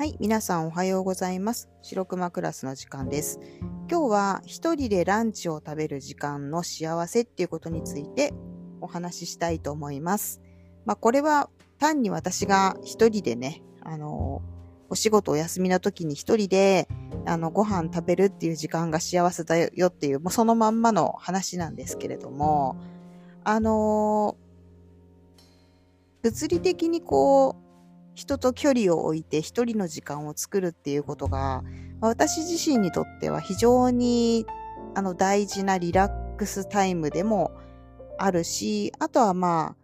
はい、皆さんおはようございます。白熊クラスの時間です。今日は一人でランチを食べる時間の幸せっていうことについてお話ししたいと思います。まあ、これは単に私が一人でね、あの、お仕事お休みの時に一人で、あの、ご飯食べるっていう時間が幸せだよっていう、もうそのまんまの話なんですけれども、あの物理的にこう、人と距離を置いて一人の時間を作るっていうことが、私自身にとっては非常にあの大事なリラックスタイムでもあるし、あとはまあ、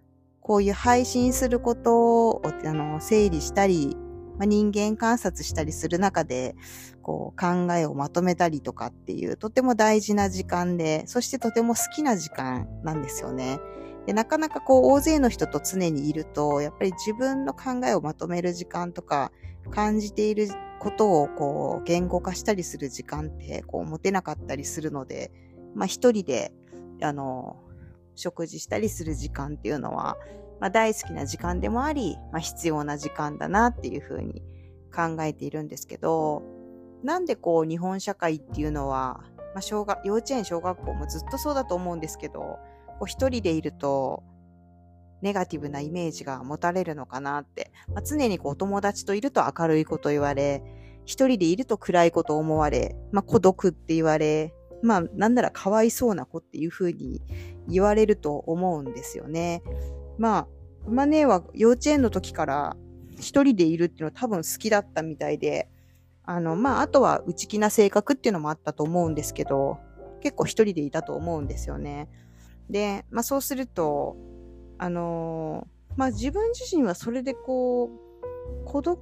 こういう配信することをあの整理したり、まあ、人間観察したりする中で、こう考えをまとめたりとかっていうとても大事な時間で、そしてとても好きな時間なんですよね。でなかなかこう大勢の人と常にいると、やっぱり自分の考えをまとめる時間とか、感じていることをこう言語化したりする時間ってこう持てなかったりするので、まあ一人で、あの、食事したりする時間っていうのは、まあ大好きな時間でもあり、まあ必要な時間だなっていうふうに考えているんですけど、なんでこう日本社会っていうのは、まあ小学、幼稚園、小学校もずっとそうだと思うんですけど、こう一人でいると、ネガティブなイメージが持たれるのかなって。まあ、常にこう友達といると明るいこと言われ、一人でいると暗いこと思われ、まあ、孤独って言われ、まあ、なんならかわいそうな子っていうふうに言われると思うんですよね。まあ、マネーは幼稚園の時から一人でいるっていうのは多分好きだったみたいで、あの、まあ、あとは内気な性格っていうのもあったと思うんですけど、結構一人でいたと思うんですよね。で、まあそうすると、あのー、まあ自分自身はそれでこう、孤独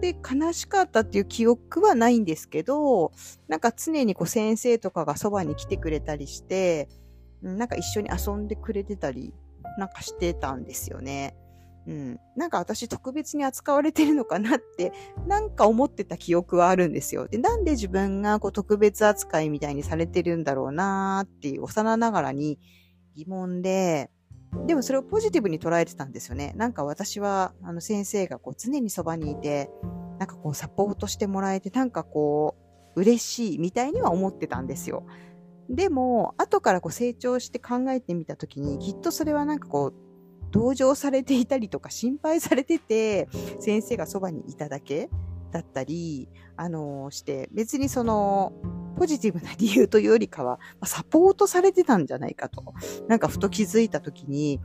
で悲しかったっていう記憶はないんですけど、なんか常にこう先生とかがそばに来てくれたりして、なんか一緒に遊んでくれてたり、なんかしてたんですよね。うん。なんか私特別に扱われてるのかなって、なんか思ってた記憶はあるんですよ。で、なんで自分がこう特別扱いみたいにされてるんだろうなーっていう幼ながらに疑問で、でもそれをポジティブに捉えてたんですよね。なんか私は、あの先生がこう常にそばにいて、なんかこうサポートしてもらえて、なんかこう嬉しいみたいには思ってたんですよ。でも、後からこう成長して考えてみたときに、きっとそれはなんかこう、同情されていたりとか心配されてて、先生がそばにいただけだったり、あの、して、別にその、ポジティブな理由というよりかは、サポートされてたんじゃないかと。なんかふと気づいたときに、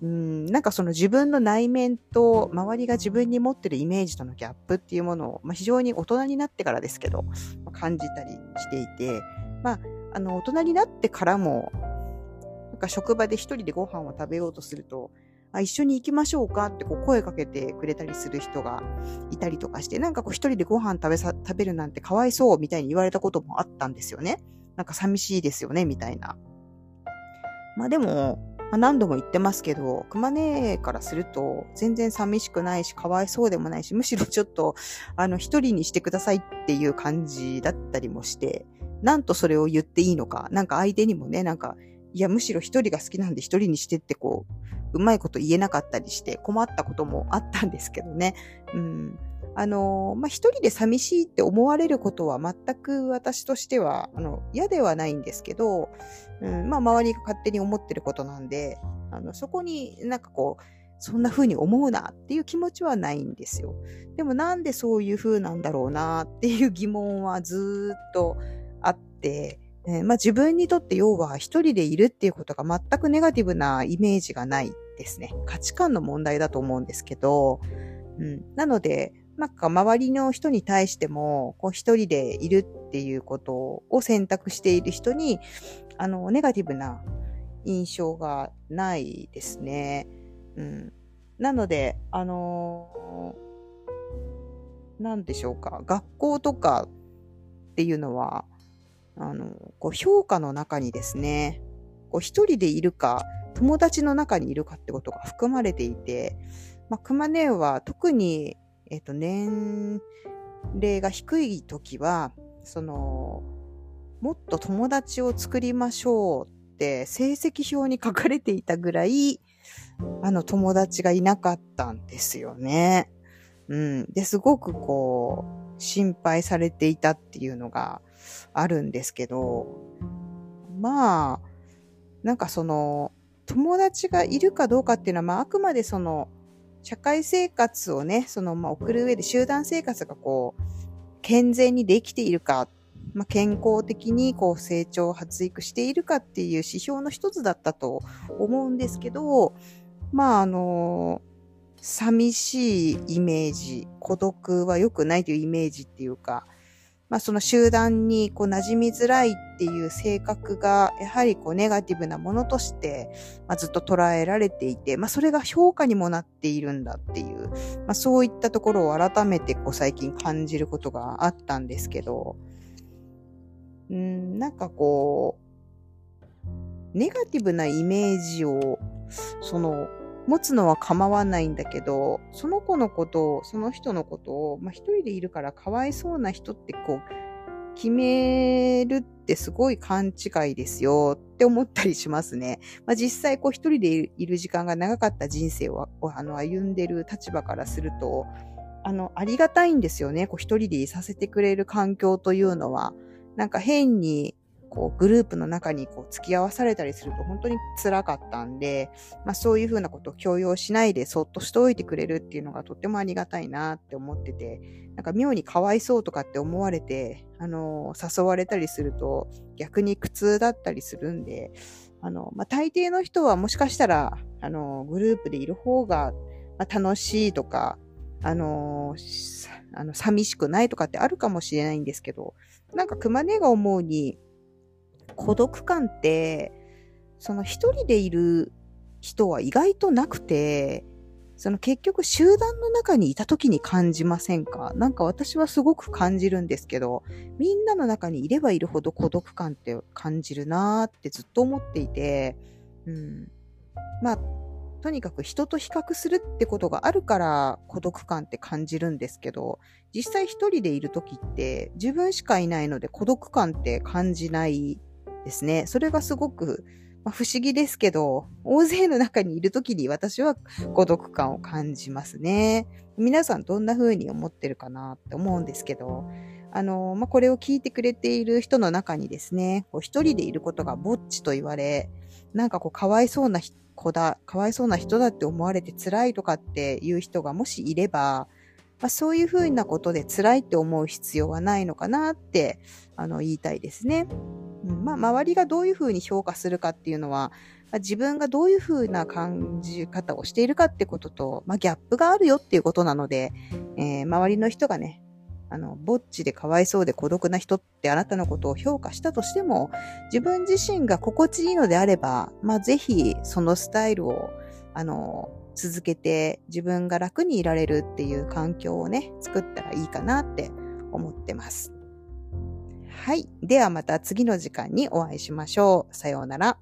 うん、なんかその自分の内面と周りが自分に持ってるイメージとのギャップっていうものを、まあ、非常に大人になってからですけど、まあ、感じたりしていて、まあ、あの、大人になってからも、なんか職場で一人でご飯を食べようとすると、あ一緒に行きましょうか？ってこう声かけてくれたりする人がいたりとかして、なんかこう一人でご飯食べさ、食べるなんてかわいそうみたいに言われたこともあったんですよね。なんか寂しいですよね、みたいな。まあでも、まあ、何度も言ってますけど、熊姉からすると全然寂しくないし、かわいそうでもないし、むしろちょっと、あの、一人にしてくださいっていう感じだったりもして、なんとそれを言っていいのか、なんか相手にもね、なんか、いや、むしろ一人が好きなんで一人にしてってこう、うまいこと言えなかったりして困ったこともあったんですけどね。うん。あの、まあ、一人で寂しいって思われることは全く私としては、あの、嫌ではないんですけど、うん、まあ、周りが勝手に思ってることなんで、あの、そこになんかこう、そんな風に思うなっていう気持ちはないんですよ。でもなんでそういう風なんだろうなっていう疑問はずっとあって、えー、まあ自分にとって要は一人でいるっていうことが全くネガティブなイメージがないですね。価値観の問題だと思うんですけど、うん、なので、なんか周りの人に対しても、こう一人でいるっていうことを選択している人に、あの、ネガティブな印象がないですね。うん。なので、あのー、なんでしょうか。学校とかっていうのは、あの、こう評価の中にですね、こう一人でいるか、友達の中にいるかってことが含まれていて、まあ、クマネーは特に、えっ、と、年齢が低い時は、その、もっと友達を作りましょうって成績表に書かれていたぐらい、あの友達がいなかったんですよね。うん。で、すごくこう、心配されていたっていうのがあるんですけど、まあ、なんかその、友達がいるかどうかっていうのは、まあ、あくまでその、社会生活をね、その、まあ、送る上で集団生活がこう、健全にできているか、まあ、健康的にこう成長発育しているかっていう指標の一つだったと思うんですけど、まああの、寂しいイメージ、孤独は良くないというイメージっていうか、まあその集団にこう馴染みづらいっていう性格が、やはりこうネガティブなものとして、まあ、ずっと捉えられていて、まあそれが評価にもなっているんだっていう、まあそういったところを改めてこう最近感じることがあったんですけど、うん、なんかこう、ネガティブなイメージを、その、持つのは構わないんだけど、その子のことを、その人のことを、まあ、一人でいるからかわいそうな人ってこう、決めるってすごい勘違いですよって思ったりしますね。まあ、実際こう一人でいる時間が長かった人生をあの歩んでる立場からすると、あの、ありがたいんですよね。こう一人でいさせてくれる環境というのは。なんか変にこう、グループの中にこう、付き合わされたりすると本当に辛かったんで、まあそういうふうなことを強要しないでそっとしておいてくれるっていうのがとってもありがたいなって思ってて、なんか妙にかわいそうとかって思われて、あの、誘われたりすると逆に苦痛だったりするんで、あの、まあ大抵の人はもしかしたら、あの、グループでいる方が、まあ、楽しいとか、あのあの、寂しくないとかってあるかもしれないんですけど、なんか熊根が思うに、孤独感って、その一人でいる人は意外となくて、その結局集団の中にいた時に感じませんか？なんか私はすごく感じるんですけど、みんなの中にいればいるほど孤独感って感じるなーってずっと思っていて、うん。まあ、とにかく人と比較するってことがあるから孤独感って感じるんですけど、実際一人でいる時って自分しかいないので孤独感って感じないですね。それがすごく、まあ、不思議ですけど、大勢の中にいるときに私は孤独感を感じますね。皆さんどんな風に思ってるかなって思うんですけど、あの、まあ、これを聞いてくれている人の中にですね、こう一人でいることがぼっちと言われ、なんかこうかわいそうな子だ、かわいそうな人だって思われて辛いとかっていう人がもしいれば、まあ、そういう風なことで辛いって思う必要はないのかなって、あの、言いたいですね。うん、まあ、周りがどういうふうに評価するかっていうのは、まあ、自分がどういうふうな感じ方をしているかってことと、まあ、ギャップがあるよっていうことなので、えー、周りの人がね、あの、ぼっちでかわいそうで孤独な人ってあなたのことを評価したとしても、自分自身が心地いいのであれば、まあ、ぜひそのスタイルを、あの、続けて自分が楽にいられるっていう環境をね、作ったらいいかなって思ってます。はい。ではまた次の時間にお会いしましょう。さようなら。